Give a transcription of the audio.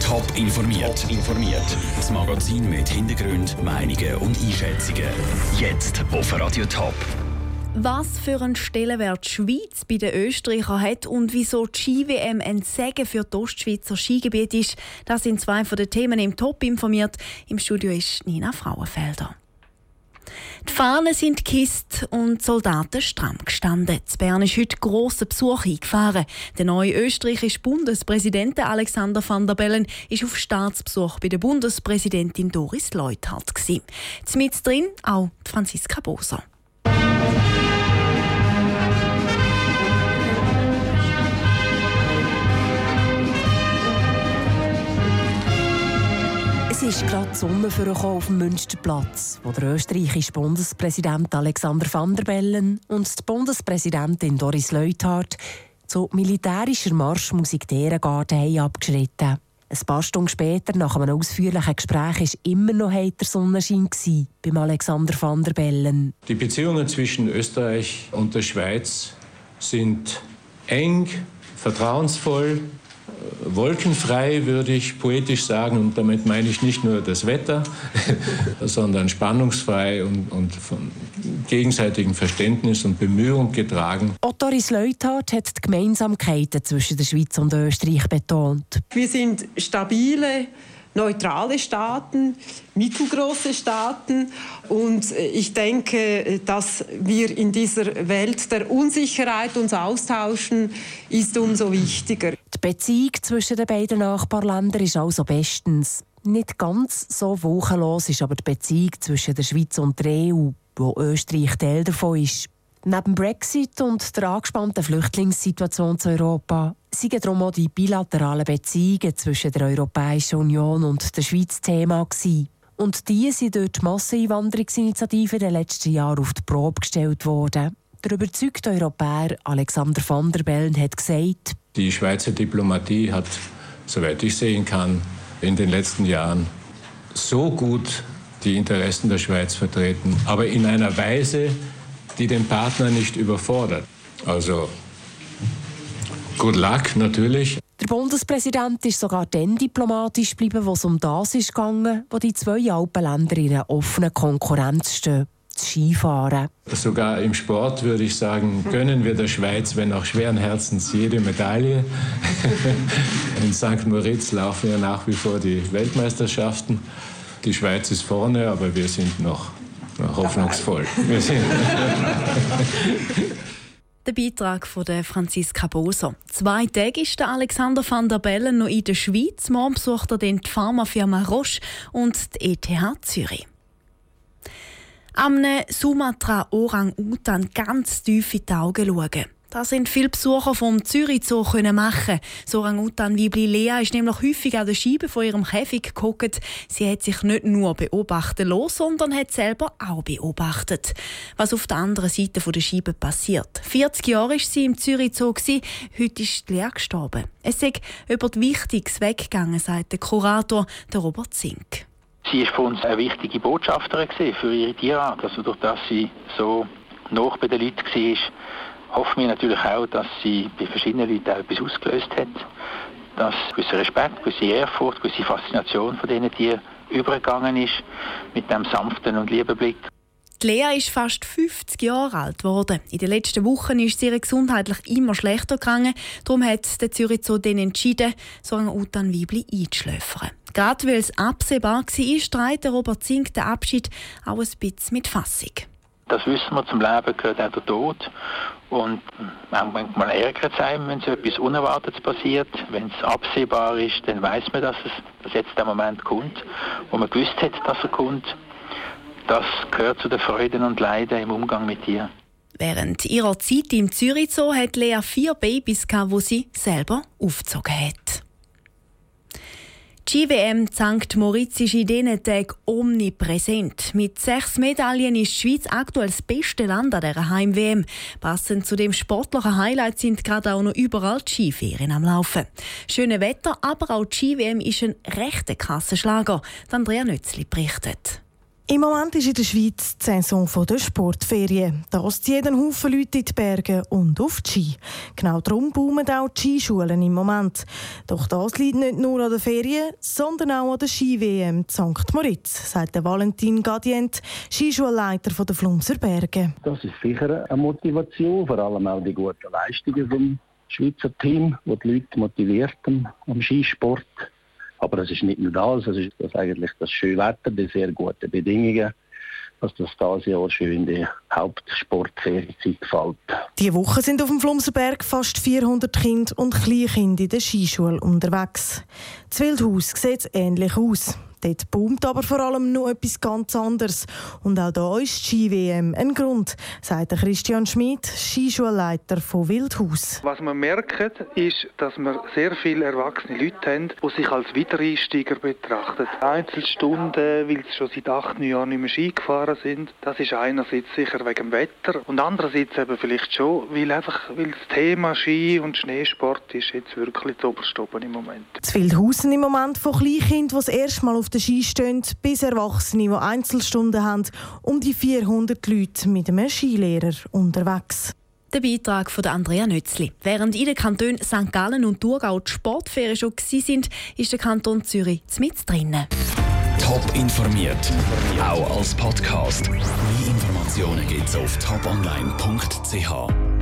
Top informiert. informiert. Das Magazin mit Hintergrund, Meinungen und Einschätzungen. Jetzt auf Radio Top. Was für einen Stellenwert die Schweiz bei den Österreichern hat und wieso die Ski-WM ein Segen für die Ostschweizer Skigebiet ist, das sind zwei von den Themen im Top informiert. Im Studio ist Nina Frauenfelder. Die Fahnen sind gekisst und die Soldaten stramm gestanden. In Bern ist heute grosser Besuch eingefahren. Der neue österreichische Bundespräsident Alexander van der Bellen ist auf Staatsbesuch bei der Bundespräsidentin Doris Leuthard. Mit drin auch Franziska Boser. Es ist gerade Sonne auf dem Münsterplatz, wo der österreichische Bundespräsident Alexander van der Bellen und die Bundespräsidentin Doris Leuthard zu militärischer Marschmusik der Ehrengarde haben abgeschritten. Ein paar Stunden später, nach einem ausführlichen Gespräch, war immer noch heiter Sonnenschein beim Alexander van der Bellen. Die Beziehungen zwischen Österreich und der Schweiz sind eng, vertrauensvoll wolkenfrei, würde ich poetisch sagen. Und damit meine ich nicht nur das Wetter, sondern spannungsfrei und, und von gegenseitigem Verständnis und Bemühung getragen. Ottoris Leuthard hat die Gemeinsamkeiten zwischen der Schweiz und Österreich betont. Wir sind stabile, neutrale Staaten, mittelgroße Staaten. Und ich denke, dass wir in dieser Welt der Unsicherheit uns austauschen, ist umso wichtiger. Die Beziehung zwischen den beiden Nachbarländern ist also bestens. Nicht ganz so wochenlos ist aber die Beziehung zwischen der Schweiz und der EU, wo Österreich Teil davon ist. Neben Brexit und der angespannten Flüchtlingssituation zu Europa sind darum auch die bilateralen Beziehungen zwischen der Europäischen Union und der Schweiz Thema gewesen. Und die sind durch die Masseneinwanderungsinitiative in den letzten Jahren auf die Probe gestellt worden. Der überzeugte Europäer Alexander van der Bellen hat gesagt, die Schweizer Diplomatie hat, soweit ich sehen kann, in den letzten Jahren so gut die Interessen der Schweiz vertreten, aber in einer Weise, die den Partner nicht überfordert. Also, good luck natürlich. Der Bundespräsident ist sogar dann diplomatisch geblieben, wo es um das ist gegangen, wo die zwei Alpenländer in einer offenen Konkurrenz stehen. Skifahren. Sogar im Sport würde ich sagen, gönnen wir der Schweiz, wenn auch schweren Herzens, jede Medaille. In St. Moritz laufen ja nach wie vor die Weltmeisterschaften. Die Schweiz ist vorne, aber wir sind noch hoffnungsvoll. Der Beitrag von der Franziska Boser. Zwei Tage ist der Alexander van der Bellen noch in der Schweiz. Morgen besucht er die Pharmafirma Roche und die ETH Zürich. Am Sumatra Orang-Utan ganz tief in die Augen schauen. Das sind viele Besucher vom Zürich Zoo können machen. So Orangutan Weibli Lea ist nämlich häufig an der Scheibe von ihrem Käfig geguckt. Sie hat sich nicht nur beobachten lassen, sondern hat selber auch beobachtet, was auf der anderen Seite der Scheibe passiert. 40 Jahre war sie im Zürich Zoo, heute ist Lea gestorben. Es ist über die Wichtiges weggegangen, sagt der Kurator der Robert Zink. Sie war für uns eine wichtige Botschafterin für ihre Tierart. Also durch das sie so noch bei den Leuten war, hoffen wir natürlich auch, dass sie bei verschiedenen Leuten auch etwas ausgelöst hat, dass gewisse Respekt, gewisse Ehrfurcht, gewisse Faszination von diesen Tieren übergegangen ist mit dem sanften und lieben Blick. Die Lea ist fast 50 Jahre alt geworden. In den letzten Wochen ist sie gesundheitlich immer schlechter gegangen. Darum hat der Zürich Zoo dann entschieden, so ein Utan Weibli einzuschläfern. Gerade weil es absehbar war, streitet Robert Zink den Abschied auch ein bisschen mit Fassung. Das wissen wir, zum Leben gehört auch der Tod. Und manchmal ärgert es einem, wenn so etwas Unerwartetes passiert. Wenn es absehbar ist, dann weiß man, dass, es, dass jetzt der Moment kommt, wo man gewusst hat, dass er kommt. Das gehört zu den Freuden und Leiden im Umgang mit ihr. Während ihrer Zeit im Zürich Zoo hat Lea vier Babys, die sie selber aufgezogen hat. Die GWM St. Moritz ist in diesen Tagen omnipräsent. Mit sechs Medaillen ist die Schweiz aktuell das beste Land an dieser Heim-WM. Passend zu dem sportlichen Highlight sind gerade auch noch überall die Skiferien am Laufen. Schöne Wetter, aber auch die GWM ist ein rechter Kassenschlager. Andrea Nötzli berichtet. Im Moment ist in der Schweiz die Saison der Sportferien. Das ziehen einen Haufen Leute in die Berge und auf die Ski. Genau darum boomen auch die Skischulen im Moment. Doch das liegt nicht nur an den Ferien, sondern auch an der Ski-WM St. Moritz, sagt Valentin Gadient, Skischulleiter der Flumser Berge. Das ist sicher eine Motivation, vor allem auch die guten Leistungen vom Schweizer Team, die die Leute motiviert am Skisport. Aber es ist nicht nur das, es ist das eigentlich das schöne Wetter, die sehr guten Bedingungen, dass das dieses Jahr schön in die Hauptsportferienzeit fällt. Diese Woche sind auf dem Flumserberg fast 400 Kinder und Kleinkinder in der Skischule unterwegs. Das Wildhaus sieht ähnlich aus. Dort boomt aber vor allem noch etwas ganz anderes. Und auch da ist die Ski-WM ein Grund, sagt Christian Schmid, Skischulleiter von Wildhaus. Was man merkt, ist, dass wir sehr viele erwachsene Leute haben, die sich als Wiedereinsteiger betrachten. Einzelstunden, weil sie schon seit acht, neun Jahren nicht mehr Ski gefahren sind. Das ist einerseits sicher wegen dem Wetter und andererseits eben vielleicht schon, weil einfach weil das Thema Ski und Schneesport ist jetzt wirklich zu oberstoppen im Moment. Das Wildhausen im Moment von Kleinkindern, die das erste Mal auf der Ski stehen, bis Erwachsene, die Einzelstunden haben, um die 400 Leute mit einem Skilehrer unterwegs. Der Beitrag von Andrea Nützli. Während in den Kantonen St. Gallen und Thurgau die Sportferien schon waren, ist der Kanton Zürich mit drinnen. Top informiert, auch als Podcast. Mehr Informationen gibt es auf toponline.ch.